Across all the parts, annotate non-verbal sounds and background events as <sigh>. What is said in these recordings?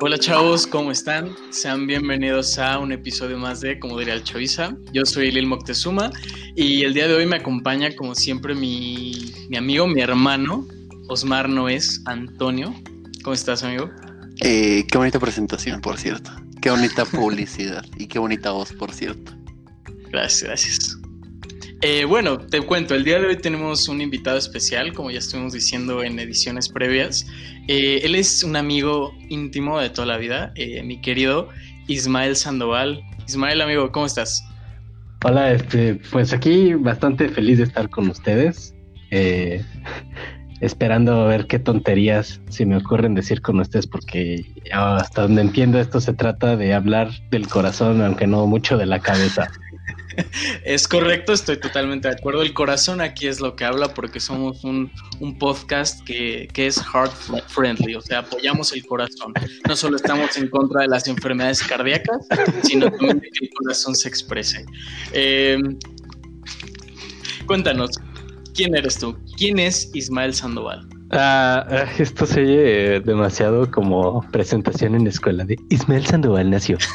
Hola chavos, ¿cómo están? Sean bienvenidos a un episodio más de Como diría el Chavisa. Yo soy Lil Moctezuma y el día de hoy me acompaña como siempre mi, mi amigo, mi hermano, Osmar Noés Antonio. ¿Cómo estás amigo? Eh, qué bonita presentación, por cierto. Qué bonita <laughs> publicidad y qué bonita voz, por cierto. Gracias, gracias. Eh, bueno, te cuento, el día de hoy tenemos un invitado especial, como ya estuvimos diciendo en ediciones previas. Eh, él es un amigo íntimo de toda la vida, eh, mi querido Ismael Sandoval. Ismael, amigo, ¿cómo estás? Hola, este, pues aquí bastante feliz de estar con ustedes. <laughs> esperando a ver qué tonterías se me ocurren decir con ustedes, porque hasta donde entiendo esto se trata de hablar del corazón, aunque no mucho de la cabeza. Es correcto, estoy totalmente de acuerdo. El corazón aquí es lo que habla porque somos un, podcast que, es heart friendly, o sea, apoyamos el corazón. No solo estamos en contra de las enfermedades cardíacas, sino también que el corazón se exprese. Em, cuéntanos, ¿quién eres tú? ¿Quién es Ismael Sandoval? Ah, <laughs> esto se oye demasiado como presentación en escuela de Ismael Sandoval nació. <laughs>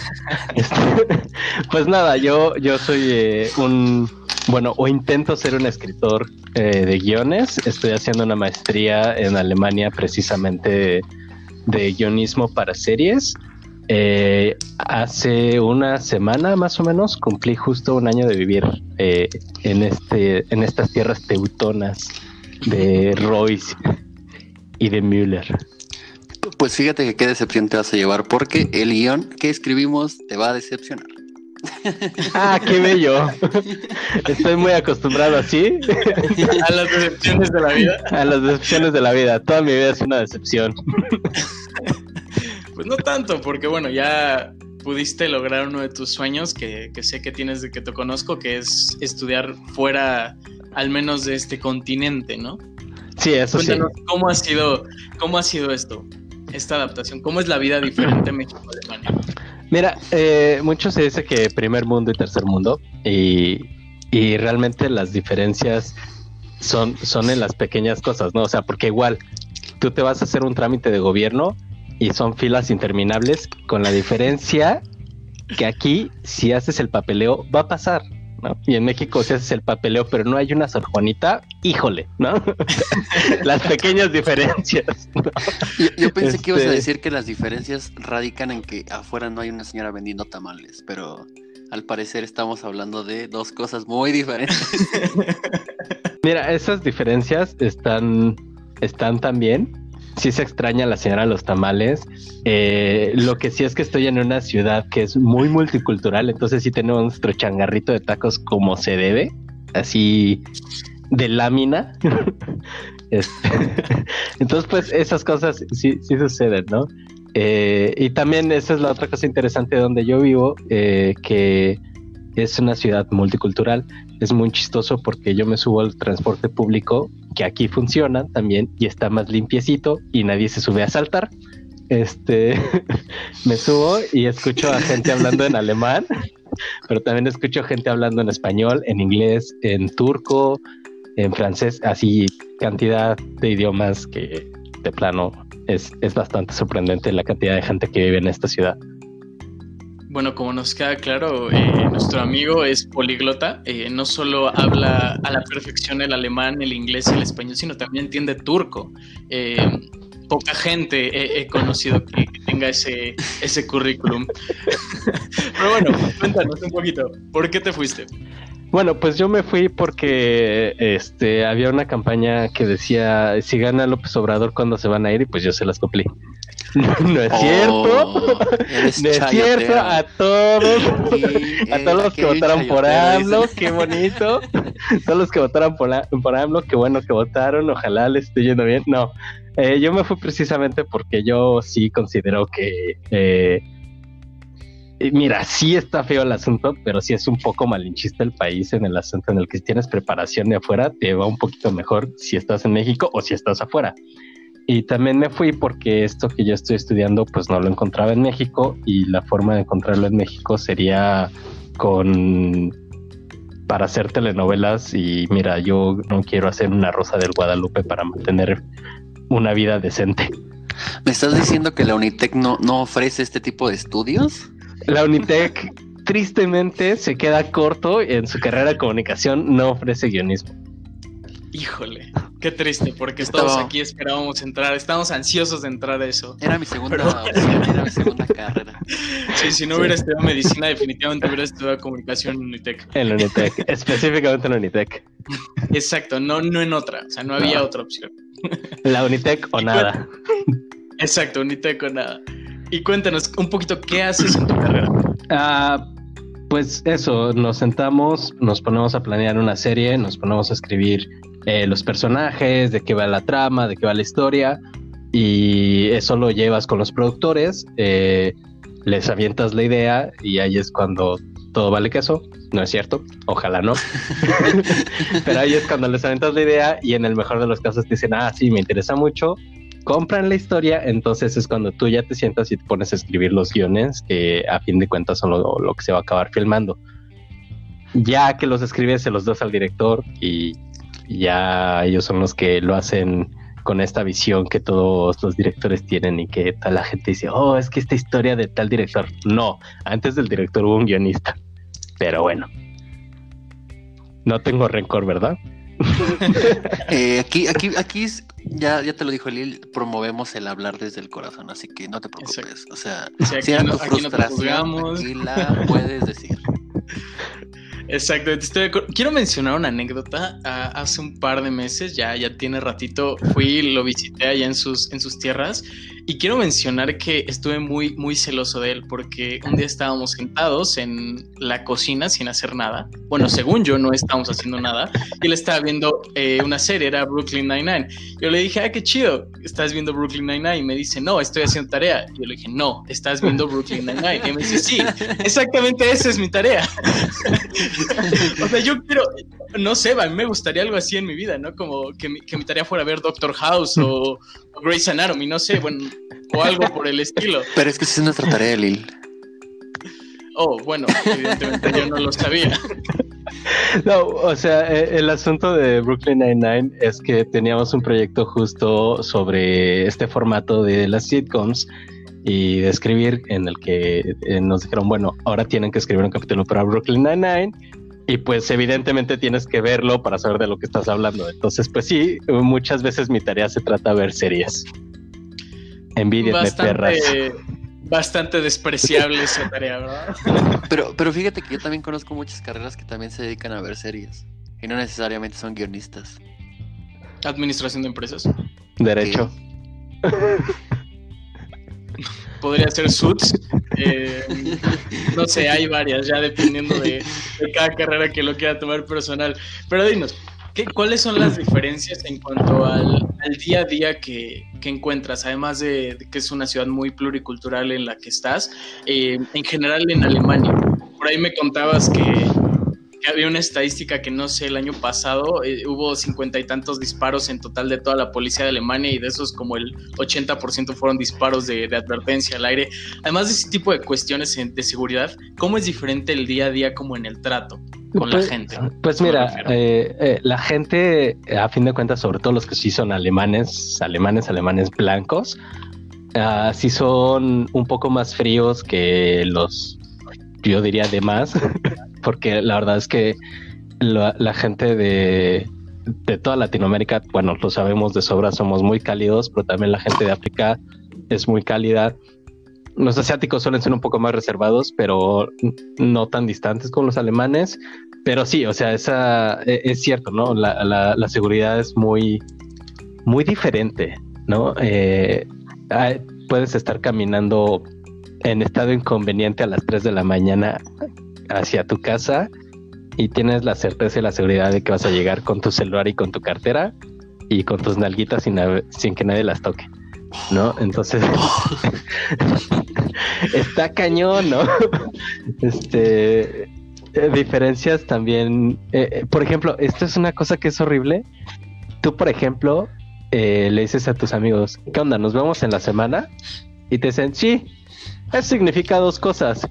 Este, <laughs> pues nada, yo, yo soy eh, un, bueno, o intento ser un escritor eh, de guiones. Estoy haciendo una maestría en Alemania precisamente de, guionismo para series. Eh, hace una semana más o menos cumplí justo un año de vivir en, este, en estas tierras teutonas de Royce y de Müller. Pues fíjate que qué decepción te vas a llevar, porque el guion que escribimos te va a decepcionar. Ah, qué bello. Estoy muy acostumbrado así. A las decepciones de la vida. A las decepciones de la vida. Toda mi vida es una decepción. Pues no tanto, porque bueno, ya pudiste lograr uno de tus sueños que, que sé que tienes de que te conozco, que es estudiar fuera al menos de este continente, ¿no? Sí, eso Cuéntanos, ¿cómo ha sido, cómo ha sido esto, esta adaptación? ¿Cómo es la vida diferente México-Alemania? Mira, eh, mucho se dice que primer mundo y tercer mundo, y, y realmente las diferencias son, son en las pequeñas cosas, ¿no? O sea, porque igual tú te vas a hacer un trámite de gobierno y son filas interminables, con la diferencia que aquí, si haces el papeleo, va a pasar. Y en México se hace el papeleo, pero no hay una Sor Juanita, híjole, ¿no? <laughs> las pequeñas diferencias. Yo, pensé que ibas a este decir que las diferencias radican en que afuera no hay una señora vendiendo tamales, pero al parecer estamos hablando de dos cosas muy diferentes. <laughs> Mira, esas diferencias están, están también sí se extraña la señora de los tamales. Eh, lo que sí es que estoy en una ciudad que es muy multicultural, entonces sí tenemos nuestro changarrito de tacos como se debe, así de lámina. <laughs> <laughs> Entonces, pues esas cosas sí, sí suceden, ¿no? Eh, y también esa es la otra cosa interesante donde yo vivo, eh, que es una ciudad multicultural. Es muy chistoso porque yo me subo al transporte público, que aquí funciona también y está más limpiecito y nadie se sube a saltar. Este, <laughs> me subo y escucho a gente hablando en alemán, pero también escucho gente hablando en español, en inglés, en turco, en francés, así cantidad de idiomas que de plano es, es bastante sorprendente la cantidad de gente que vive en esta ciudad. Bueno, como nos queda claro, eh, nuestro amigo es políglota. Eh, no solo habla a la perfección el alemán, el inglés y el español, sino también entiende turco. Eh, poca gente he, conocido que, tenga ese, ese currículum. <laughs> Pero bueno, cuéntanos un poquito, ¿por qué te fuiste? Bueno, pues yo me fui porque este había una campaña que decía si gana López Obrador cuando se van a ir y pues yo se las cumplí. <laughs> no es cierto. Oh, no es cierto. A todos, <laughs> a todos los que votaron por AMLO, qué bonito. todos los que votaron por, por AMLO, qué bueno que votaron. Ojalá les esté yendo bien. No, eh, yo me fui precisamente porque yo sí considero que. Eh, mira, sí está feo el asunto, pero sí es un poco malinchista el país en el asunto en el que si tienes preparación de afuera, te va un poquito mejor si estás en México o si estás afuera. Y también me fui porque esto que yo estoy estudiando pues no lo encontraba en México y la forma de encontrarlo en México sería con para hacer telenovelas y mira, yo no quiero hacer una Rosa del Guadalupe para mantener una vida decente. ¿Me estás diciendo que la Unitec no, no ofrece este tipo de estudios? La Unitec <laughs> tristemente se queda corto en su carrera de comunicación, no ofrece guionismo. Híjole, qué triste, porque todos aquí esperábamos entrar, estábamos ansiosos de entrar a eso. Era mi segunda, era mi segunda <laughs> carrera. Sí, si no hubiera estudiado medicina, definitivamente hubiera estudiado comunicación en Unitec. En Unitec, <laughs> específicamente en Unitec. Exacto, no, no en otra, o sea, no había otra opción. La Unitec o nada. Exacto, Unitec o nada. Y cuéntanos un poquito qué haces en tu carrera. Ah, pues eso, nos sentamos, nos ponemos a planear una serie, nos ponemos a escribir eh, los personajes, de qué va la trama, de qué va la historia, y eso lo llevas con los productores, eh, les avientas la idea y ahí es cuando todo vale queso, no es cierto, ojalá no, <laughs> <laughs> pero ahí es cuando les avientas la idea y en el mejor de los casos te dicen, ah, sí, me interesa mucho, compran la historia, entonces es cuando tú ya te sientas y te pones a escribir los guiones, que a fin de cuentas son lo, lo que se va a acabar filmando. Ya que los escribes, se los das al director y ya ellos son los que lo hacen con esta visión que todos los directores tienen y que tal la gente dice, oh, es que esta historia de tal director. No, antes del director hubo un guionista. Pero bueno, no tengo rencor, ¿verdad? <laughs> Eh, aquí, aquí, aquí ya, ya te lo dijo Lil, promovemos el hablar desde el corazón, así que no te preocupes. O sea, si era tu frustración, la puedes decir. <laughs> Exacto, quiero mencionar una anécdota. Ah, hace un par de meses, ya, ya tiene ratito, fui, lo visité allá en sus, en sus tierras y quiero mencionar que estuve muy, muy celoso de él porque un día estábamos sentados en la cocina sin hacer nada. Bueno, según yo, no estábamos haciendo nada. Y él estaba viendo eh, una serie, era Brooklyn Nine-Nine. Yo le dije, ah, qué chido, estás viendo Brooklyn Nine-Nine. Y me dice, no, estoy haciendo tarea. Y yo le dije, no, estás viendo Brooklyn Nine-Nine. Y me dice, sí, exactamente esa es mi tarea. <laughs> o sea, yo quiero, no sé, a mí me gustaría algo así en mi vida, ¿no? Como que mi, que mi tarea fuera ver Doctor House o, o Grey's Anatomy, no sé, bueno o algo por el estilo. Pero es que si es nuestra tarea, Lil. Oh, bueno, evidentemente yo no lo sabía. No, o sea, e, el asunto de Brooklyn Nine-Nine es que teníamos un proyecto justo sobre este formato de las sitcoms y de escribir en el que eh, nos dijeron, bueno, ahora tienen que escribir un capítulo para Brooklyn Nine-Nine y pues evidentemente tienes que verlo para saber de lo que estás hablando. Entonces, pues sí, muchas veces mi tarea se trata de ver series. Envidia de perras. Bastante despreciable esa tarea, ¿verdad? <laughs> Pero, pero fíjate que yo también conozco muchas carreras que también se dedican a ver series. Y no necesariamente son guionistas. Administración de empresas. Derecho. Podría ser Suits. Eh, no sé, hay varias, ya dependiendo de, de, cada carrera que lo quiera tomar personal. Pero dinos, ¿Cuáles son las diferencias en cuanto al, día a día que, encuentras? Además de, que es una ciudad muy pluricultural en la que estás, eh, en general en Alemania. Por ahí me contabas que, había una estadística que no sé, el año pasado eh, hubo cincuenta y tantos disparos en total de toda la policía de Alemania y de esos como el 80% fueron disparos de, de, advertencia al aire. Además de ese tipo de cuestiones de seguridad, ¿cómo es diferente el día a día como en el trato? con pues, la gente. Pues mira, eh, eh, la gente, a fin de cuentas, sobre todo los que sí son alemanes, alemanes, alemanes blancos, uh, sí son un poco más fríos que los, yo diría, demás, <laughs> porque la verdad es que la, la gente de, de toda Latinoamérica, bueno, lo sabemos de sobra, somos muy cálidos, pero también la gente de África es muy cálida los asiáticos suelen ser un poco más reservados, pero no tan distantes como los alemanes. Pero sí, o sea, esa e, es cierto, ¿no? La, seguridad es muy, muy diferente, ¿no? Eh, puedes estar caminando en estado inconveniente a las 3 de la mañana hacia tu casa y tienes la certeza y la seguridad de que vas a llegar con tu celular y con tu cartera y con tus nalguitas sin, que nadie las toque. ¿no? Entonces, <laughs> está cañón, ¿no? <laughs> Este, eh, diferencias también, eh, eh, por ejemplo, esto es una cosa que es horrible. Tú, por ejemplo, le dices a tus amigos, ¿qué onda? ¿Nos vemos en la semana? Y te dicen, sí, eso significa dos cosas.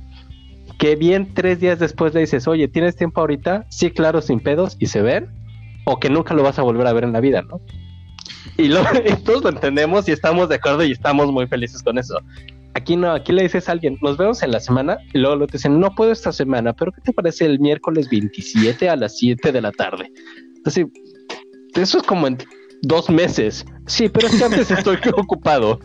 Que bien tres días después le dices, oye, ¿tienes tiempo ahorita? Sí, claro, sin pedos, y se ven. O que nunca lo vas a volver a ver en la vida, ¿no? Y, lo, <laughs> todos lo entendemos y estamos de acuerdo y estamos muy felices con eso. Aquí no, aquí le dices a alguien, nos vemos en la semana, y luego lo te dicen, no puedo esta semana, pero ¿qué te parece el miércoles 27 a las 7 de la tarde? Entonces, eso es como en dos meses. Sí, pero es que antes estoy <laughs> ocupado.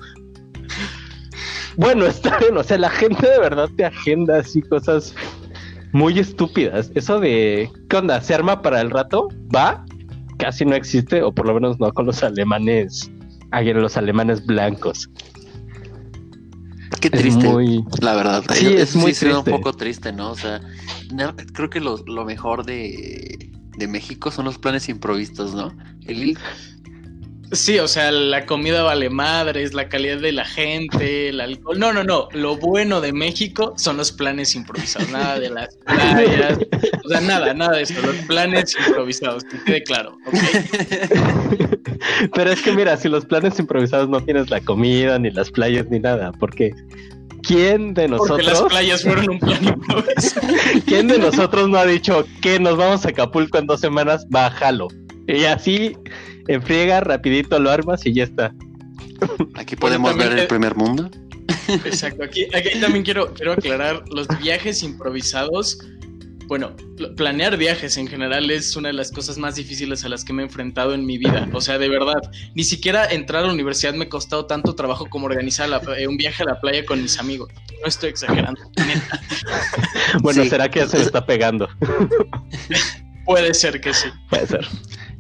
Bueno, <laughs> está bien, o sea, la gente de verdad te agenda así cosas muy estúpidas. Eso de, ¿qué onda? ¿Se arma para el rato? ¿Va? Casi no existe, o por lo menos no con los alemanes, los alemanes blancos. Qué triste, la verdad. Sí, es, muy un poco triste, ¿no? O sea, creo que lo, lo mejor de, de México son los planes improvistos, ¿no? El Sí, o sea, la comida vale madres, la calidad de la gente, el alcohol. No, no, no. Lo bueno de México son los planes improvisados, nada de las playas. O sea, nada, nada de eso. Los planes improvisados, que quede claro. Pero es que mira, si los planes improvisados no tienes la comida, ni las playas, ni nada, ¿por qué? ¿Quién de nosotros? Porque las playas fueron un plan improvisado. ¿Quién de nosotros no ha dicho que nos vamos a Acapulco en dos semanas? Bájalo. Y así <laughs> en friega, rapidito lo armas y ya está. Aquí podemos ver el primer mundo. Exacto, aquí, aquí también quiero, quiero aclarar, los viajes improvisados, bueno, planear viajes en general es una de las cosas más difíciles a las que me he enfrentado en mi vida. O sea, de verdad, ni siquiera entrar a la universidad me ha costado tanto trabajo como organizar eh, un viaje a la playa con mis amigos. No estoy exagerando. bueno, ¿será que se está pegando? Puede ser que sí. Puede ser.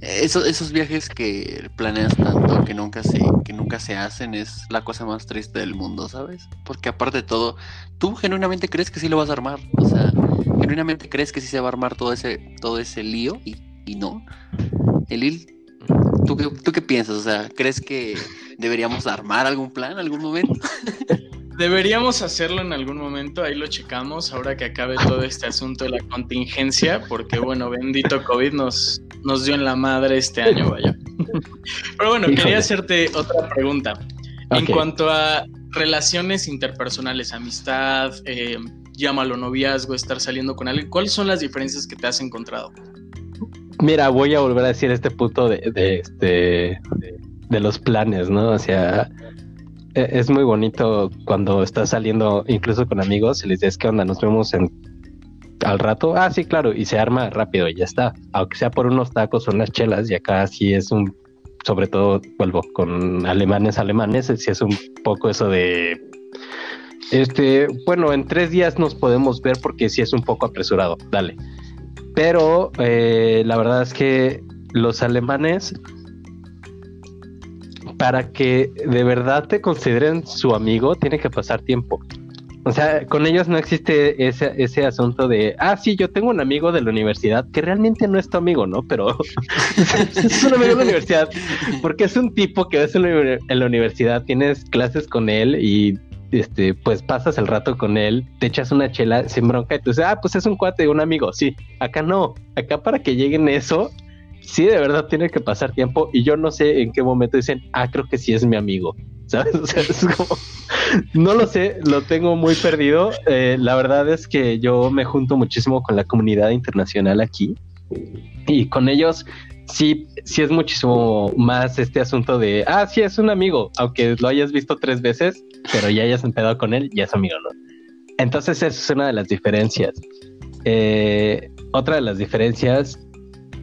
Esos, esos viajes que planeas tanto que nunca se que nunca se hacen es la cosa más triste del mundo, ¿sabes? Porque aparte de todo, tú genuinamente crees que sí lo vas a armar, o sea, genuinamente crees que sí se va a armar todo ese todo ese lío y, y no. Elil, ¿tú, ¿tú qué piensas? O sea, ¿crees que deberíamos armar algún plan en algún momento? <laughs> Deberíamos hacerlo en algún momento, ahí lo checamos, ahora que acabe todo este asunto de la contingencia, porque bueno, bendito COVID nos, nos dio en la madre este año, vaya. Pero bueno, quería hacerte otra pregunta. En cuanto a relaciones interpersonales, amistad, eh, llámalo noviazgo, estar saliendo con alguien, ¿cuáles son las diferencias que te has encontrado? Mira, voy a volver a decir este punto de, de, este, de los planes, ¿no? O sea, es muy bonito cuando estás saliendo incluso con amigos y les dices, ¿qué onda? Nos vemos en al rato. Ah, sí, claro, y se arma rápido y ya está. Aunque sea por unos tacos o unas chelas, y acá sí es un, sobre todo, vuelvo, con alemanes, alemanes, sí es un poco eso de este, bueno, en tres días nos podemos ver porque sí es un poco apresurado, dale. Pero eh, la verdad es que los alemanes para que de verdad te consideren su amigo, tiene que pasar tiempo. O sea, con ellos no existe ese, ese asunto de, ah, sí, yo tengo un amigo de la universidad que realmente no es tu amigo, ¿no? Pero <laughs> es un amigo de la universidad porque es un tipo que ves en la, universidad, tienes clases con él y este, pues pasas el rato con él, te echas una chela sin bronca y tú dices, ah, pues es un cuate, un amigo. Sí, acá no. Acá para que lleguen eso, sí de verdad tiene que pasar tiempo y yo no sé en qué momento dicen, ah, creo que sí es mi amigo, <laughs> ¿sabes? No lo sé, lo tengo muy perdido. Eh, la verdad es que yo me junto muchísimo con la comunidad internacional aquí y con ellos sí, sí es muchísimo más este asunto de, ah, sí, es un amigo, aunque lo hayas visto tres veces, pero ya hayas empezado con él, ya es amigo, ¿no? Entonces esa es una de las diferencias. Eh, otra de las diferencias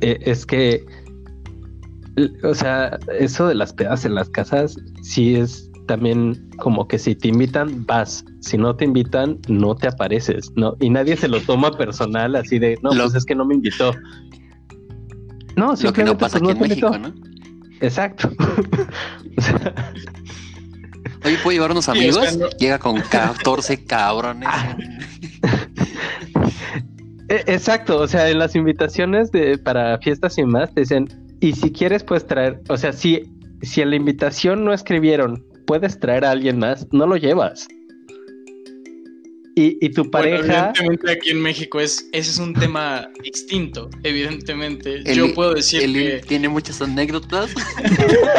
es que, o sea, eso de las pedas en las casas, sí es también como que si te invitan, vas. Si no te invitan, no te apareces, ¿no? Y nadie se lo toma personal así de, no, pues es que no me invitó. No, lo que no pasa pues, aquí en México, ¿no? Exacto. <laughs> Oye, ¿puedo llevar unos amigos? Llega con 14 cabrones. <laughs> E, exacto, o sea, en las invitaciones de, para fiestas y más te dicen, y si quieres puedes traer, o sea, si, si en la invitación no escribieron, puedes traer a alguien más, no lo llevas. Y, y tu pareja. evidentemente aquí en México es, ese es un tema distinto, evidentemente. Yo puedo decir que. Tiene muchas anécdotas.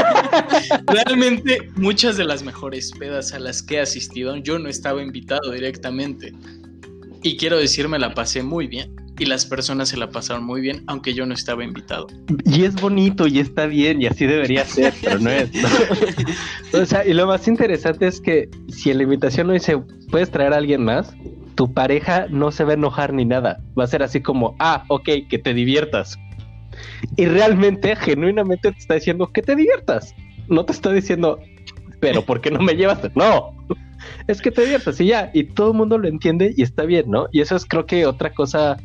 <laughs> Realmente, muchas de las mejores pedas a las que he asistido, yo no estaba invitado directamente. Y quiero decir, me la pasé muy bien. y las personas se la pasaron muy bien, aunque yo no estaba invitado. Y es bonito y está bien y así debería ser, pero no es. <laughs> o sea, y lo más interesante es que si en la invitación no dice, ¿puedes traer a alguien más? Tu pareja no se va a enojar ni nada. Va a ser así como, ah, ok, que te diviertas. Y realmente, genuinamente te está diciendo que te diviertas. No te está diciendo, pero ¿por qué no me llevas? No, es que te diviertas y ya. Y todo el mundo lo entiende y está bien, ¿no? Y eso es creo que otra cosa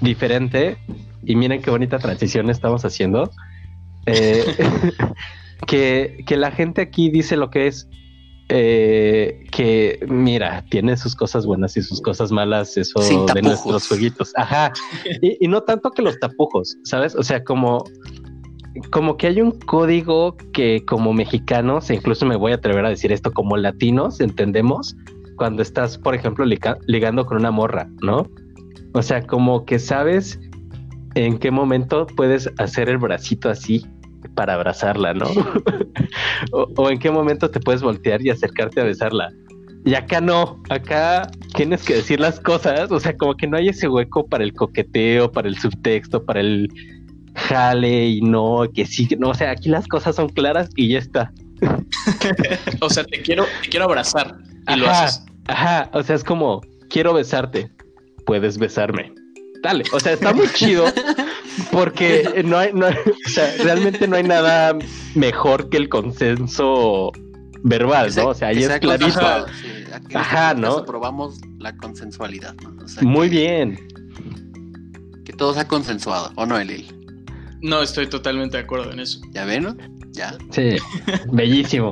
diferente. Y miren qué bonita transición estamos haciendo. Eh, <laughs> que, que la gente aquí dice lo que es eh, que mira, tiene sus cosas buenas y sus cosas malas, eso de nuestros jueguitos. Ajá. Y, no tanto que los tapujos, ¿sabes? O sea, como, como que hay un código que como mexicanos, e incluso me voy a atrever a decir esto, como latinos, entendemos cuando estás, por ejemplo, ligando con una morra, ¿no? O sea, como que sabes en qué momento puedes hacer el bracito así para abrazarla, ¿no? <laughs> o, en qué momento te puedes voltear y acercarte a besarla. Y acá no, acá tienes que decir las cosas, o sea, como que no hay ese hueco para el coqueteo, para el subtexto, para el jale y no, que sí, no, o sea, aquí las cosas son claras y ya está. <laughs> o sea, te quiero, te quiero abrazar y lo haces. Ajá, o sea, es como, quiero besarte, puedes besarme. Dale, o sea, está muy chido porque no hay, no o sea, realmente no hay nada mejor que el consenso verbal, ¿no? O sea, ahí es clarito. Ajá, ¿no? Probamos la consensualidad, ¿no? muy bien. Que todo sea consensuado, ¿o no, Elil? No, estoy totalmente de acuerdo en eso. ¿Ya ven? ¿no? Ya. Sí, bellísimo.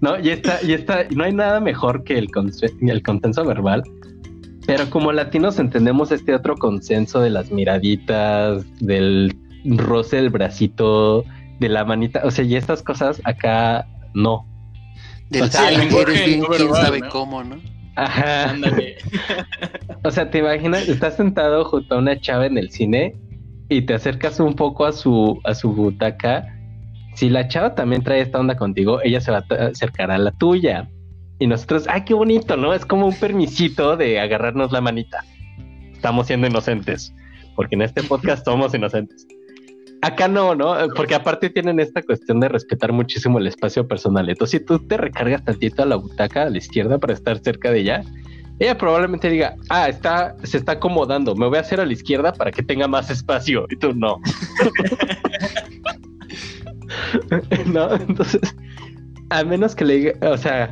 No, y está, y está, no hay nada mejor que el, el consenso verbal pero como latinos entendemos este otro consenso de las miraditas, del roce del bracito, de la manita, o sea, y estas cosas acá no. Del o sea, eres bien, quién sabe cómo, ¿no? Ajá. o sea, te imaginas, estás sentado junto a una chava en el cine y te acercas un poco a su, a su butaca. Si la chava también trae esta onda contigo, ella se va a acercar a la tuya. Y nosotros, ay, qué bonito, ¿no? Es como un permisito de agarrarnos la manita. Estamos siendo inocentes, porque en este podcast somos inocentes. Acá no, ¿no? Porque aparte tienen esta cuestión de respetar muchísimo el espacio personal. Entonces, si tú te recargas tantito a la butaca a la izquierda para estar cerca de ella, ella probablemente diga, ah, está, se está acomodando, me voy a hacer a la izquierda para que tenga más espacio. Y tú no. <laughs> no, entonces, a menos que le diga, o sea,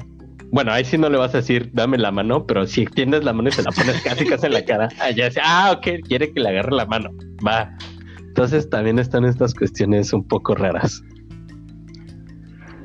bueno, ahí sí no le vas a decir, dame la mano, pero si extiendes la mano y se la pones casi casi en la cara, <laughs> allá dice, ah, ok, quiere que le agarre la mano, va. Entonces también están estas cuestiones un poco raras.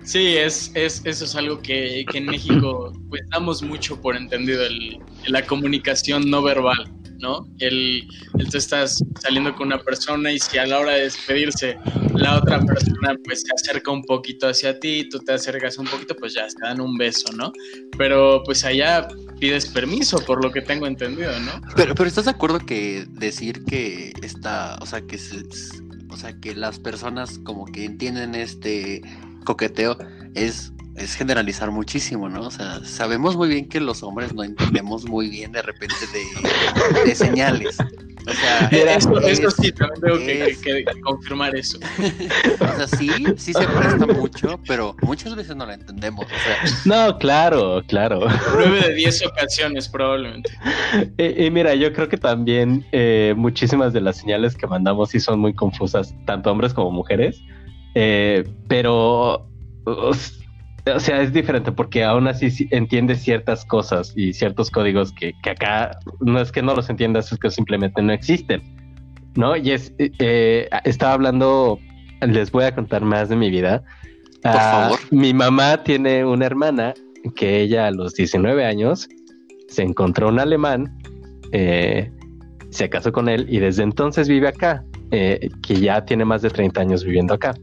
Sí, es, es, eso es algo que, que en México pues damos mucho por entendido, el, la comunicación no verbal. ¿no? El, el, tú estás saliendo con una persona y si a la hora de despedirse la otra persona pues se acerca un poquito hacia ti, tú te acercas un poquito, pues ya se dan un beso, ¿no? Pero pues allá pides permiso, por lo que tengo entendido, ¿no? Pero, pero ¿estás de acuerdo que decir que está, o sea, que o sea, que las personas como que entienden este coqueteo es es generalizar muchísimo, ¿no? O sea, sabemos muy bien que los hombres no entendemos muy bien de repente de, señales. O sea, eso, sí, también tengo que, confirmar eso. o sea, sí, sí se presta mucho, pero muchas veces no la entendemos. O sea, no, claro, claro. Nueve de diez ocasiones, probablemente. Y, mira, yo creo que también eh, muchísimas de las señales que mandamos sí son muy confusas, tanto hombres como mujeres. Eh, pero o sea, es diferente porque aún así entiendes ciertas cosas y ciertos códigos que, acá no es que no los entiendas, es que simplemente no existen, ¿no? Y es, eh, eh, estaba hablando, les voy a contar más de mi vida. Por ah, favor. Mi mamá tiene una hermana que ella a los 19 años se encontró un alemán, eh, se casó con él y desde entonces vive acá, que ya tiene más de 30 años viviendo acá.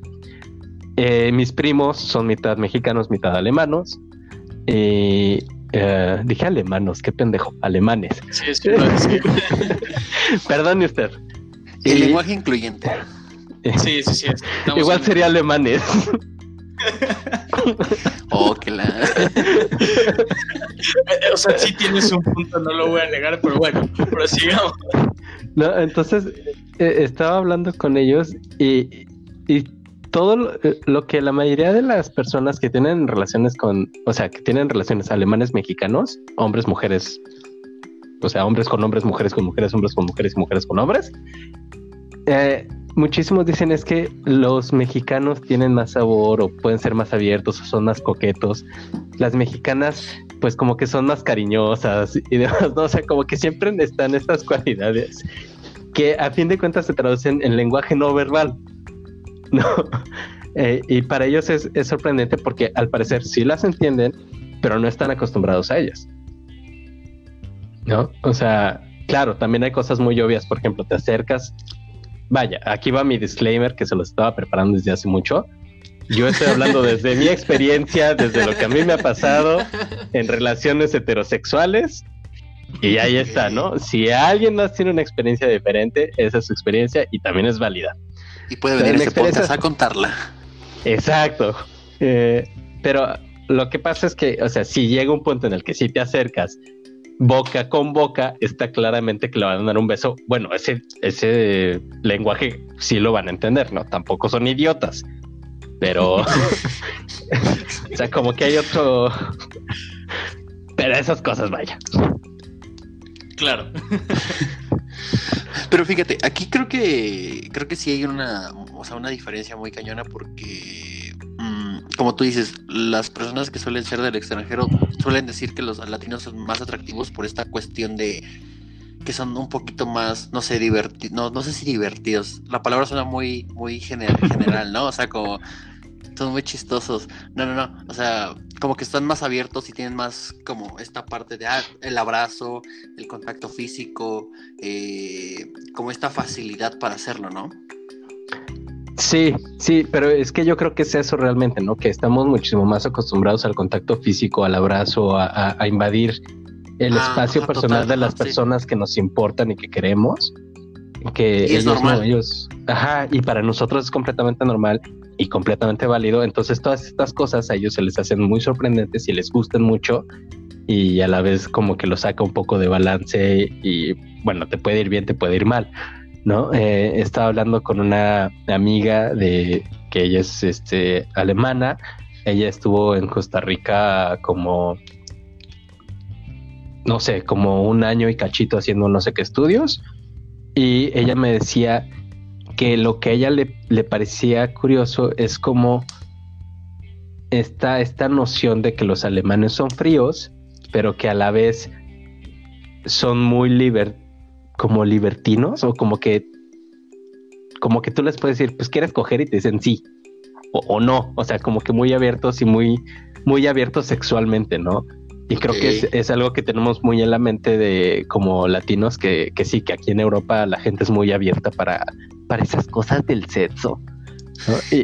Eh, mis primos son mitad mexicanos, mitad alemanos. Y eh, dije alemanos, qué pendejo, alemanes. Sí, sí, <laughs> Perdone usted. El lenguaje incluyente. Sí, sí, sí. <laughs> Igual sería alemanes. <laughs> oh, que la. o sea, sí tienes un punto, no lo voy a negar, pero bueno, prosigamos. No, entonces eh, estaba hablando con ellos y, y todo eh, lo, que la mayoría de las personas que tienen relaciones con, o sea, que tienen relaciones alemanes mexicanos, hombres, mujeres, o sea, hombres con hombres, mujeres con mujeres, hombres con mujeres y mujeres con hombres, eh, muchísimos dicen es que los mexicanos tienen más sabor o pueden ser más abiertos o son más coquetos. Las mexicanas, pues como que son más cariñosas y <laughs> demás, ¿no? O sea, como que siempre están estas cualidades que a fin de cuentas se traducen en lenguaje no verbal. <laughs> ¿no? Eh, y para ellos es, sorprendente porque al parecer sí las entienden, pero no están acostumbrados a ellas. ¿No? O sea, claro, también hay cosas muy obvias. Por ejemplo, te acercas. Vaya, aquí va mi disclaimer que se lo estaba preparando desde hace mucho. Yo estoy hablando desde mi experiencia, desde lo que a mí me ha pasado en relaciones heterosexuales. Y ahí está, ¿no? Si alguien más tiene una experiencia diferente, esa es su experiencia y también es válida. Y puede venir este podcast a contarla. Exacto. Eh, pero lo que pasa es que, o sea, si llega un punto en el que si te acercas boca con boca, está claramente que le van a dar un beso. Bueno, ese, ese lenguaje sí lo van a entender, ¿no? Tampoco son idiotas. Pero, <laughs> <laughs> o sea, como que hay otro... Pero esas cosas, vaya. Claro. <laughs> Pero fíjate, aquí creo que creo que sí hay una, o sea, una diferencia muy cañona porque, mm, como tú dices, las personas que suelen ser del extranjero suelen decir que los latinos son más atractivos por esta cuestión de que son un poquito más, no sé, divertidos, no, no sé si divertidos. La palabra suena muy, muy general, ¿no? O sea, como son muy chistosos. No, no, no. O sea, como que están más abiertos y tienen más como esta parte de ah, el abrazo, el contacto físico, eh, como esta facilidad para hacerlo, ¿no? Sí, sí, pero es que yo creo que es eso realmente, ¿no? Que estamos muchísimo más acostumbrados al contacto físico, al abrazo, a, invadir el ah, espacio personal de las personas que nos importan y que queremos. Que y es normal. ellos, ajá, y para nosotros es completamente normal y completamente válido. Entonces todas estas cosas a ellos se les hacen muy sorprendentes y les gustan mucho y a la vez como que lo saca un poco de balance y bueno, te puede ir bien, te puede ir mal, ¿no? Eh, estaba hablando con una amiga de que ella es este, alemana, ella estuvo en Costa Rica como, no sé, como un año y cachito haciendo no sé qué estudios y ella me decía que lo que a ella le, parecía curioso es como esta, esta noción de que los alemanes son fríos, pero que a la vez son muy liber, como libertinos o como que como que tú les puedes decir, pues quieres coger y te dicen sí o, no, o sea, como que muy abiertos y muy muy abiertos sexualmente, ¿no? Y creo que es, es, algo que tenemos muy en la mente de como latinos, que, que, sí, que aquí en Europa la gente es muy abierta para, para esas cosas del sexo. <laughs>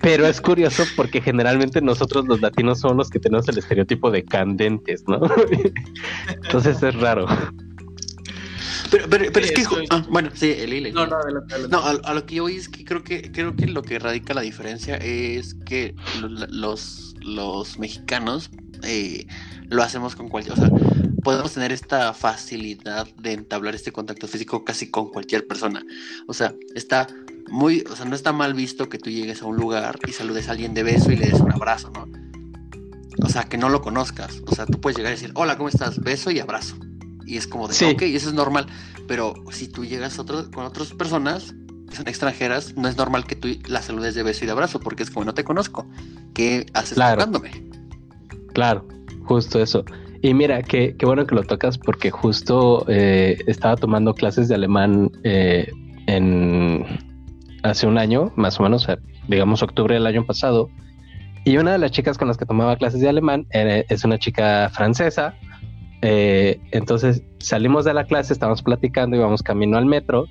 pero es curioso porque generalmente nosotros los latinos somos los que tenemos el estereotipo de candentes, ¿no? <laughs> Entonces es raro. Pero, pero, pero es que, ah, bueno, sí, el No, no, No, a, lo que yo oí es que creo que creo que lo que radica la diferencia es que los los mexicanos eh, lo hacemos con cualquier, o sea, podemos tener esta facilidad de entablar este contacto físico casi con cualquier persona. O sea, está muy, o sea, no está mal visto que tú llegues a un lugar y saludes a alguien de beso y le des un abrazo, ¿no? O sea, que no lo conozcas. O sea, tú puedes llegar y decir, hola, ¿cómo estás? Beso y abrazo. Y es como de, sí. ok, eso es normal. Pero si tú llegas con otras personas, son extranjeras, no es normal que tú la saludes de beso y de abrazo, porque es como no te conozco. ¿Qué haces claro. Claro, justo eso. Y mira, qué, qué bueno que lo tocas porque justo eh, estaba tomando clases de alemán eh, en hace un año, más o menos, digamos octubre del año pasado. Y una de las chicas con las que tomaba clases de alemán eh, es una chica francesa. entonces salimos de la clase, estábamos platicando y vamos camino al metro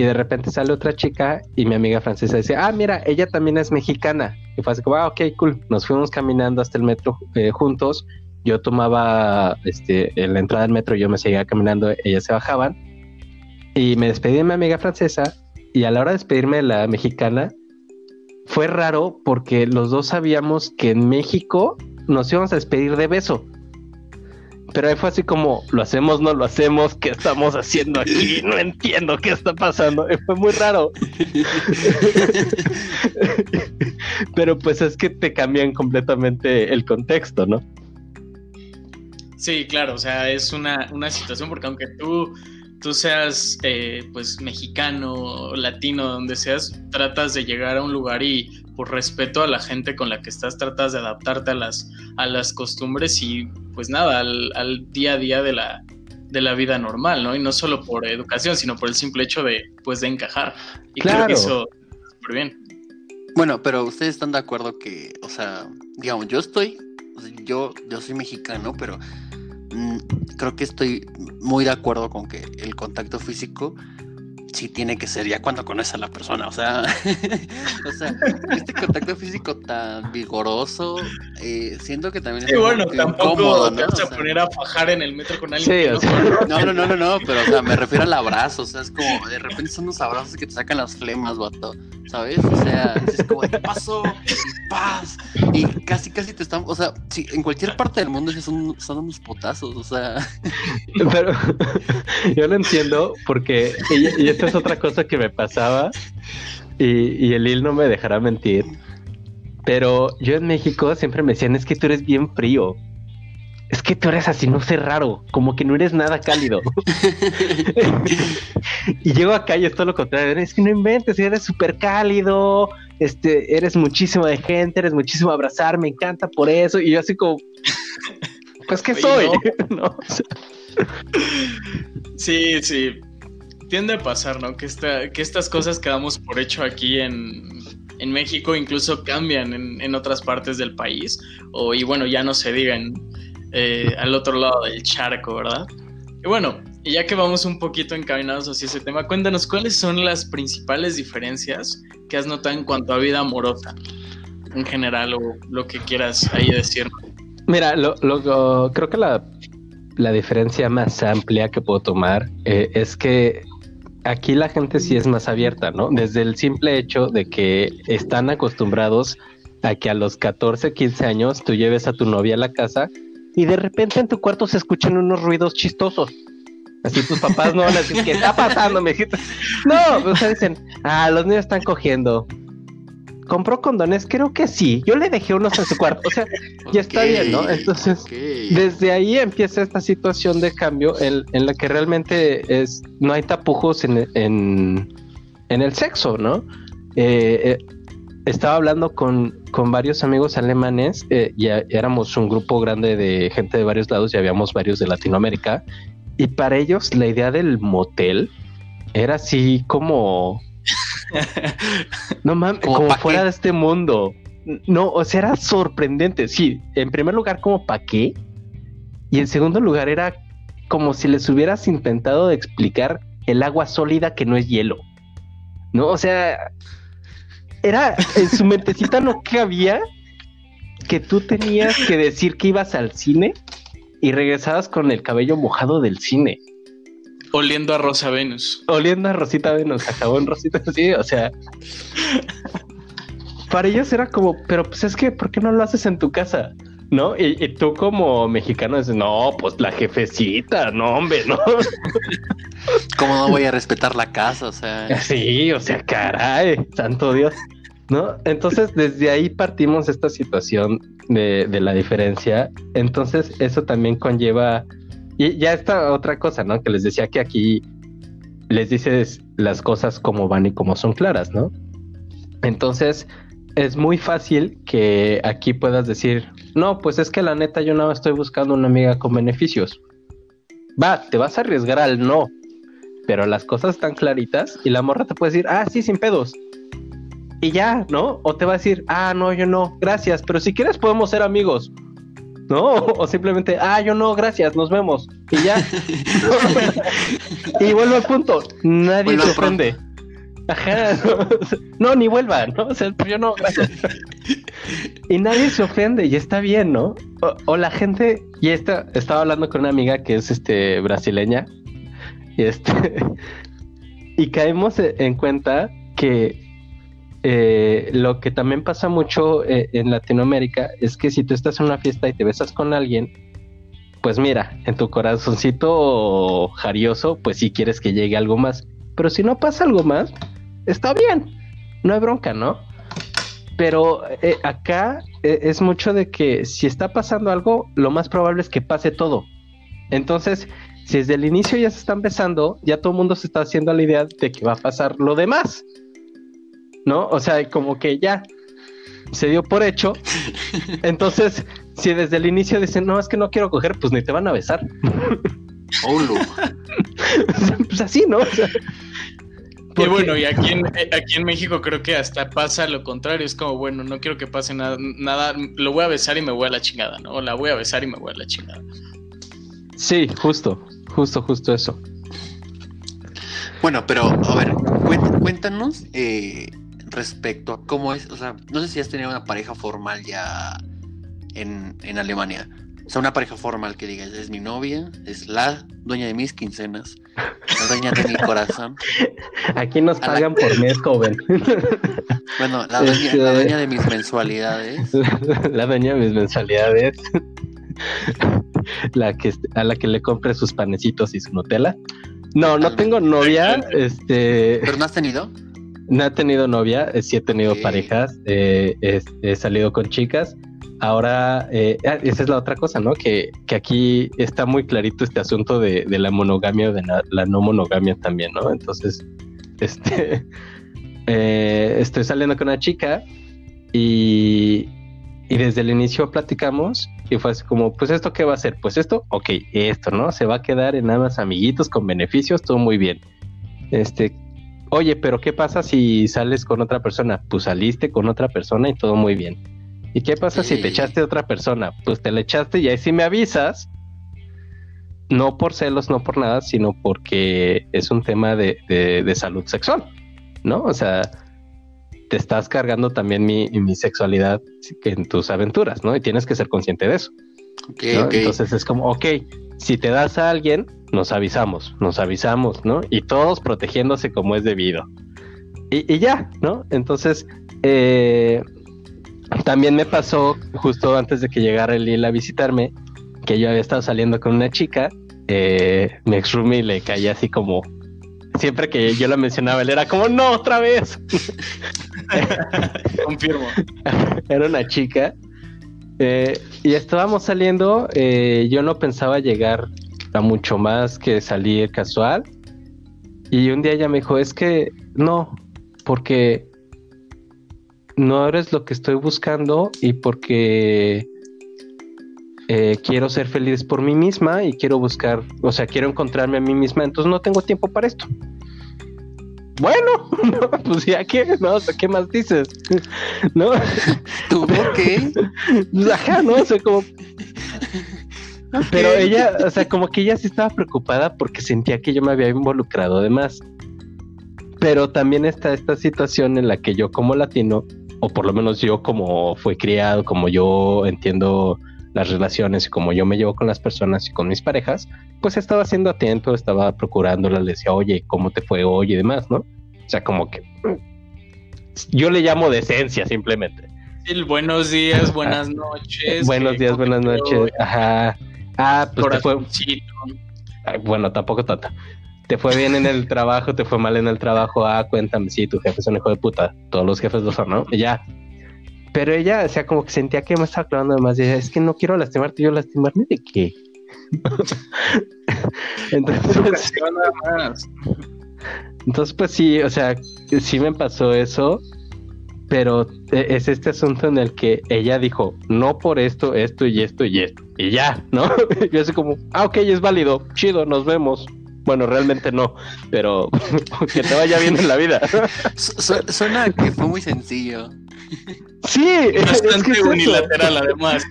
y de repente sale otra chica y mi amiga francesa dice, ah, mira, ella también es mexicana. Y fue así como, ah, ok, cool. Nos fuimos caminando hasta el metro eh, juntos. Yo tomaba este, en la entrada del metro, yo me seguía caminando, ellas se bajaban. Y me despedí de mi amiga francesa. Y a la hora de despedirme de la mexicana, fue raro porque los dos sabíamos que en México nos íbamos a despedir de beso. Pero ahí fue así como, lo hacemos, no lo hacemos, ¿qué estamos haciendo aquí? <laughs> No entiendo qué está pasando. Fue muy raro. <laughs> pero pues es que te cambian completamente el contexto, ¿no? Sí, claro, o sea, es una, una situación porque aunque tú tú seas eh, pues mexicano, latino, donde seas, tratas de llegar a un lugar y por respeto a la gente con la que estás, tratas de adaptarte a las, a las costumbres y pues nada, al, día a día de la, de la vida normal, ¿no? Y no solo por educación, sino por el simple hecho de pues de encajar. Y claro. creo que eso súper bien. Bueno, pero ustedes están de acuerdo que, o sea, digamos, yo estoy, yo, yo soy mexicano, pero creo que estoy muy de acuerdo con que el contacto físico sí tiene que ser ya cuando conoces a la persona. O sea, <laughs> o sea este contacto físico tan vigoroso, eh, siento que también es bueno, tampoco te vas a poner a fajar en el metro con alguien. no, no, no, no, no, pero o sea, me refiero al abrazo. O sea, es como de repente son unos abrazos que te sacan las flemas, vato. ¿Sabes? O sea, es como de paso paz. Y casi, casi te están. O sea, sí, en cualquier parte del mundo son, son unos potazos, o sea. Pero <laughs> yo lo entiendo porque. Y, esta es otra cosa que me pasaba. Y, y el Il no me dejará mentir. Pero yo en México siempre me decían: es que tú eres bien frío es que tú eres así, no sé, raro, como que no eres nada cálido. <laughs> y llego acá y es todo lo contrario, es que no inventes, eres súper cálido, este, eres muchísimo de gente, eres muchísimo abrazar, me encanta por eso, y yo así como, pues ¿qué soy? <laughs> sí, sí, tiende a pasar, ¿no? Que, esta, que estas cosas que damos por hecho aquí en, en México incluso cambian en, en, otras partes del país, o y bueno, ya no se digan eh, al otro lado del charco, ¿verdad? Y bueno, ya que vamos un poquito encaminados hacia ese tema, cuéntanos cuáles son las principales diferencias que has notado en cuanto a vida amorosa en general o lo que quieras ahí decir. Mira, lo, creo que la, diferencia más amplia que puedo tomar eh, es que aquí la gente sí es más abierta, ¿no? Desde el simple hecho de que están acostumbrados a que a los 14, 15 años tú lleves a tu novia a la casa y de repente en tu cuarto se escuchan unos ruidos chistosos. Así tus papás no van a decir, ¿qué está pasando, mijita? No, o dicen, ah, los niños están cogiendo. ¿Compró condones? Creo que sí. Yo le dejé unos en su cuarto. O sea, ya <laughs> está bien, ¿no? Entonces, desde ahí empieza esta situación de cambio en, la que realmente es no hay tapujos en, en, en el sexo, ¿no? Eh, eh, estaba hablando con, varios amigos alemanes, eh, y éramos un grupo grande de gente de varios lados y habíamos varios de Latinoamérica, y para ellos la idea del motel era así como... <laughs> no mames, como, fuera de este mundo. No, o sea, era sorprendente. Sí, en primer lugar, como para qué. Y en segundo lugar, era como si les hubieras intentado explicar el agua sólida que no es hielo. No, o sea, era en su mentecita no cabía que tú tenías que decir que ibas al cine y regresabas con el cabello mojado del cine. Oliendo a Rosa Venus. Oliendo a Rosita Venus, a jabón Rosita, <laughs> sí, o sea. para ellos era como, pero pues es que, ¿por qué no lo haces en tu casa? ¿No? Y, y tú como mexicano dices, no, pues la jefecita, no, hombre, no. <laughs> ¿Cómo no voy a respetar la casa? O sea. <laughs> Sí, o sea, caray, santo Dios. ¿No? Entonces, desde ahí partimos esta situación de, la diferencia. Entonces, eso también conlleva. Y ya está otra cosa, ¿no? Que les decía que aquí les dices las cosas como van y como son claras, ¿no? Entonces, es muy fácil que aquí puedas decir, no, pues es que la neta yo no estoy buscando una amiga con beneficios. Va, te vas a arriesgar al no, pero las cosas están claritas y la morra te puede decir, ah, sí, sin pedos. Y ya, ¿no? O te va a decir, ah, no, yo no, gracias, pero si quieres podemos ser amigos. ¿No? <laughs> O simplemente, ah, yo no, gracias, nos vemos. Y ya. <laughs> y vuelvo al punto. Nadie se ofende. Ajá. <laughs> No, ni vuelva, ¿no? O sea, yo no, gracias. y nadie se ofende y está bien, ¿no? O, la gente, y esta, estaba hablando con una amiga que es este brasileña y, este, y caemos en cuenta que eh, lo que también pasa mucho eh, en Latinoamérica es que si tú estás en una fiesta y te besas con alguien, pues mira, en tu corazoncito jarioso, pues si quieres que llegue algo más. Pero si no pasa algo más, está bien, no hay bronca, ¿no? Pero eh, acá eh, es mucho de que si está pasando algo, lo más probable es que pase todo. Entonces, si desde el inicio ya se está empezando, ya todo el mundo se está haciendo la idea de que va a pasar lo demás. ¿No? O sea, como que ya se dio por hecho. Entonces, si desde el inicio dicen, no, es que no quiero coger, pues ni te van a besar. <laughs> pues así, ¿no? Y bueno, y aquí en, eh, aquí en México creo que hasta pasa lo contrario. Es como, bueno, no quiero que pase nada, nada, lo voy a besar y me voy a la chingada, ¿no? O la voy a besar y me voy a la chingada. Sí, justo, justo, justo eso. Bueno, pero a ver, cuéntanos eh, respecto a cómo es, o sea, no sé si has tenido una pareja formal ya en, en Alemania. O sea, una pareja formal que digas, es mi novia, es la dueña de mis quincenas, la dueña de mi corazón. <laughs> Aquí nos pagan por mes, joven. <laughs> Bueno, la dueña, este, la dueña de mis mensualidades. <laughs> La dueña de mis mensualidades. La que, a la que le compre sus panecitos y su Nutella. No, no tengo novia. Este. ¿Pero no has tenido? No he tenido novia, eh, sí he tenido parejas, eh, he, salido con chicas. Ahora, eh, ah, esa es la otra cosa, ¿no? Que, que aquí está muy clarito este asunto de, de la monogamia o de la, no monogamia también, ¿no? Entonces, <laughs> este, estoy saliendo con una chica y, y desde el inicio platicamos y fue así como, pues esto qué va a ser, pues esto, ok, esto, ¿no? Se va a quedar en nada más amiguitos con beneficios, todo muy bien. Este, Oye, pero ¿qué pasa si sales con otra persona? Pues saliste con otra persona y todo muy bien. ¿Y qué pasa si te echaste a otra persona? Pues te la echaste y ahí sí me avisas. No por celos, no por nada, sino porque es un tema de, de, salud sexual, ¿no? O sea, te estás cargando también mi, mi, sexualidad en tus aventuras, ¿no? Y tienes que ser consciente de eso. Entonces es como, ok, si te das a alguien, nos avisamos, nos avisamos, ¿no? Y todos protegiéndose como es debido. Y, ya, ¿no? Entonces, eh, también me pasó justo antes de que llegara el a visitarme, que yo había estado saliendo con una chica, eh, mi ex roomie le caía así como, siempre que yo la mencionaba, él era como, no, otra vez. <laughs> <laughs> Confirmo. Era una chica. Eh, y estábamos saliendo, yo no pensaba llegar a mucho más que salir casual. Y un día ella me dijo, es que no, porque no eres lo que estoy buscando y porque eh, quiero ser feliz por mí misma y quiero buscar, o sea, quiero encontrarme a mí misma, entonces no tengo tiempo para esto. Bueno, <laughs> pues ya qué, no, ¿qué más dices? <laughs> ¿No? ¿Tú qué? Ajá, ¿no? O sea, como <laughs> pero ella, o sea, como que ella sí estaba preocupada porque sentía que yo me había involucrado además. Pero también está esta situación en la que yo como latino, o por lo menos yo como fui criado, como yo entiendo las relaciones y como yo me llevo con las personas y con mis parejas, pues estaba siendo atento, estaba procurándola, le decía, oye, ¿cómo te fue hoy y demás, no? O sea, como que <clears throat> yo le llamo decencia simplemente. buenos días, buenas noches. buenos días, buenas noches. Ajá. Ah, pues te fue. bueno, tampoco tanto. Te fue bien en el trabajo, te fue mal en el trabajo. Ah, cuéntame, sí, tu jefe es un hijo de puta. Todos los jefes lo son, ¿no? Y ya. Pero ella, o sea, como que sentía que me estaba clavando más. Y es que no quiero lastimarte, yo lastimarme de qué. <laughs> entonces, entonces, pues sí, o sea, sí me pasó eso pero e, es este asunto en el que ella dijo, no por esto, esto y esto y esto, y ya, ¿no? <laughs> Yo así como, ah, ok, es válido, chido, nos vemos. Bueno, realmente no, pero <laughs> que te vaya bien en la vida. suena que fue muy sencillo. Sí, bastante es unilateral además.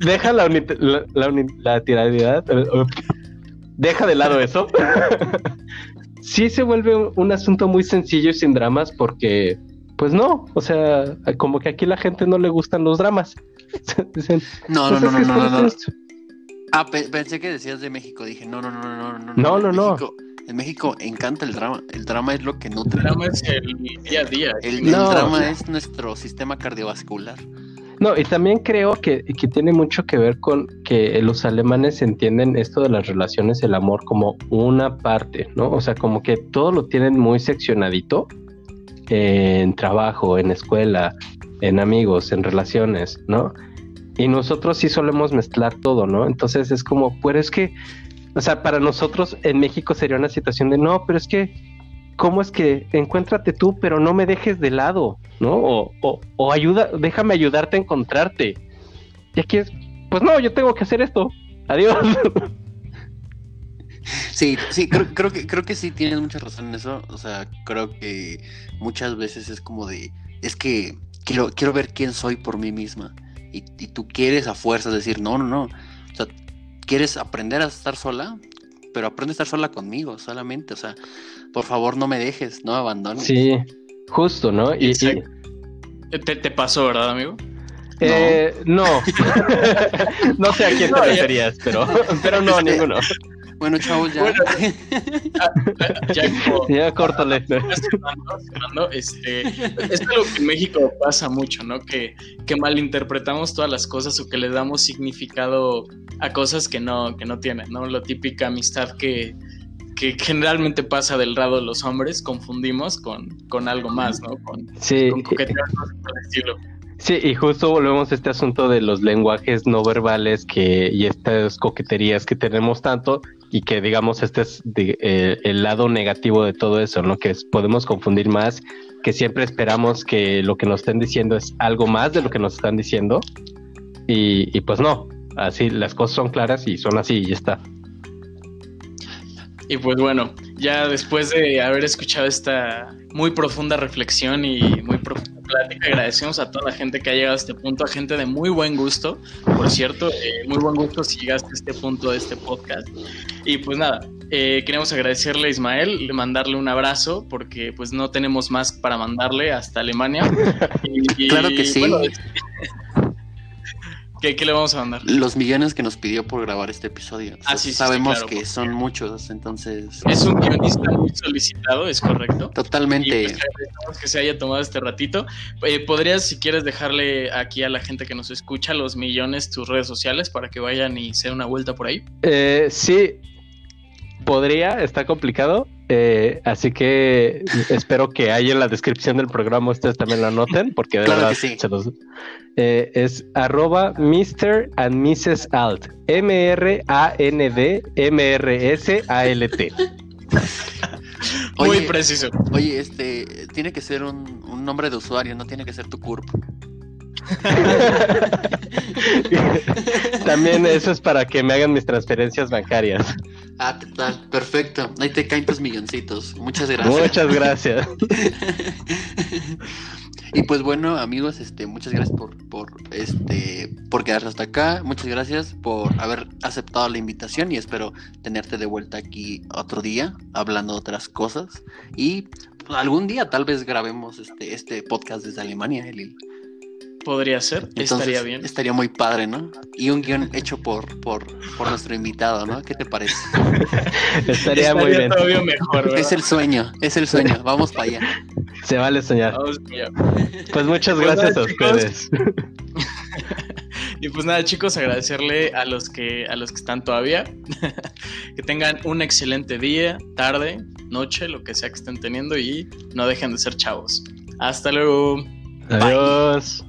Deja la, unilateralidad, deja de lado eso. <laughs> sí se vuelve un asunto muy sencillo y sin dramas porque pues no, o sea, como que aquí la gente no le gustan los dramas. <laughs> no, no, no, no, no, no, Ah, pensé que decías de México. Dije, no, no, no, no, no. No, no, no. En México encanta el drama. El drama es lo que nutre. El drama es el día a día. El, drama es nuestro sistema cardiovascular. No, y también creo que, que, tiene mucho que ver con que los alemanes entienden esto de las relaciones, el amor, como una parte, ¿no? O sea, como que todo lo tienen muy seccionadito en trabajo, en escuela, en amigos, en relaciones, ¿no? Y nosotros sí solemos mezclar todo, ¿no? Entonces es como, pero es que, o sea, para nosotros en México sería una situación de, no, pero es que, ¿cómo es que encuéntrate tú, pero no me dejes de lado, ¿no? O, o, o ayuda, déjame ayudarte a encontrarte. Y aquí es, pues no, yo tengo que hacer esto. Adiós. <laughs> Sí, sí, creo, creo, que creo que sí tienes mucha razón en eso. O sea, creo que muchas veces es como de, es que quiero, quiero ver quién soy por mí misma. Y, tú quieres a fuerza decir, no, no, no. O sea, quieres aprender a estar sola, pero aprende a estar sola conmigo solamente. O sea, por favor no me dejes, no me abandones. Sí, justo, ¿no? Y, ¿Te, pasó, ¿verdad, amigo? Eh, no. no. <laughs> sé a quién te refieres, pero, pero no, ninguno. Bueno, chavos, ya. Ya, ya córtale. este, es algo que en México pasa mucho, ¿no? Que, que malinterpretamos todas las cosas o que le damos significado a cosas que no, que no tienen, ¿no? La típica amistad que, que generalmente pasa del lado de los hombres, confundimos con, con algo más, ¿no? Con, sí. con estilo. Sí, y justo volvemos a este asunto de los lenguajes no verbales que, y estas coqueterías que tenemos tanto y que digamos este es eh, el lado negativo de todo eso, ¿no? Que podemos confundir más, que siempre esperamos que lo que nos estén diciendo es algo más de lo que nos están diciendo y, y pues no, así las cosas son claras y son así y ya está. Y pues bueno, ya después de haber escuchado esta muy profunda reflexión y muy profunda plática, agradecemos a toda la gente que ha llegado a este punto, a gente de muy buen gusto, por cierto, eh, muy buen gusto si llegaste a este punto de este podcast. Y pues nada, eh, queremos agradecerle a Ismael, mandarle un abrazo, porque pues no tenemos más para mandarle hasta Alemania. <laughs> claro que sí. ¿Qué, le vamos a mandar? Los millones que nos pidió por grabar este episodio. Ah, sabemos que son muchos, entonces. Es un guionista muy solicitado, es correcto. Totalmente. Y pues, que se haya tomado este ratito. Eh, ¿Podrías, si quieres, dejarle aquí a la gente que nos escucha los millones tus redes sociales para que vayan y se den una vuelta por ahí? Eh, sí, podría, está complicado. Eh, así que espero que ahí en la descripción del programa ustedes también lo anoten, porque de verdad eh, es arroba Mr. and Mrs. Alt. M-R-A-N-D-M-R-S-A-L-T. Muy preciso. Oye, este tiene que ser un, un nombre de usuario, no tiene que ser tu CURP. <laughs> También eso es para que me hagan mis transferencias bancarias. Ah, tal, perfecto. Ahí te caen tus milloncitos. Muchas gracias. Muchas gracias. <laughs> y pues bueno, amigos, este, muchas gracias por, por este, por quedarse hasta acá. Muchas gracias por haber aceptado la invitación y espero tenerte de vuelta aquí otro día hablando de otras cosas. Y pues, algún día tal vez grabemos este, este podcast desde Alemania, Elil. Podría ser, estaría bien. Estaría muy padre, ¿no? Y un guion hecho por, por, por nuestro invitado, ¿no? ¿Qué te parece? <laughs> estaría, muy bien. mejor, es el sueño, es el sueño. Vamos para allá. <laughs> Se vale soñar. Vamos allá. Pues muchas pues gracias a ustedes. <laughs> y pues nada, chicos, agradecerle a los que a los que están todavía. que tengan un excelente día, tarde, noche, lo que sea que estén teniendo y no dejen de ser chavos. Hasta luego. Adiós.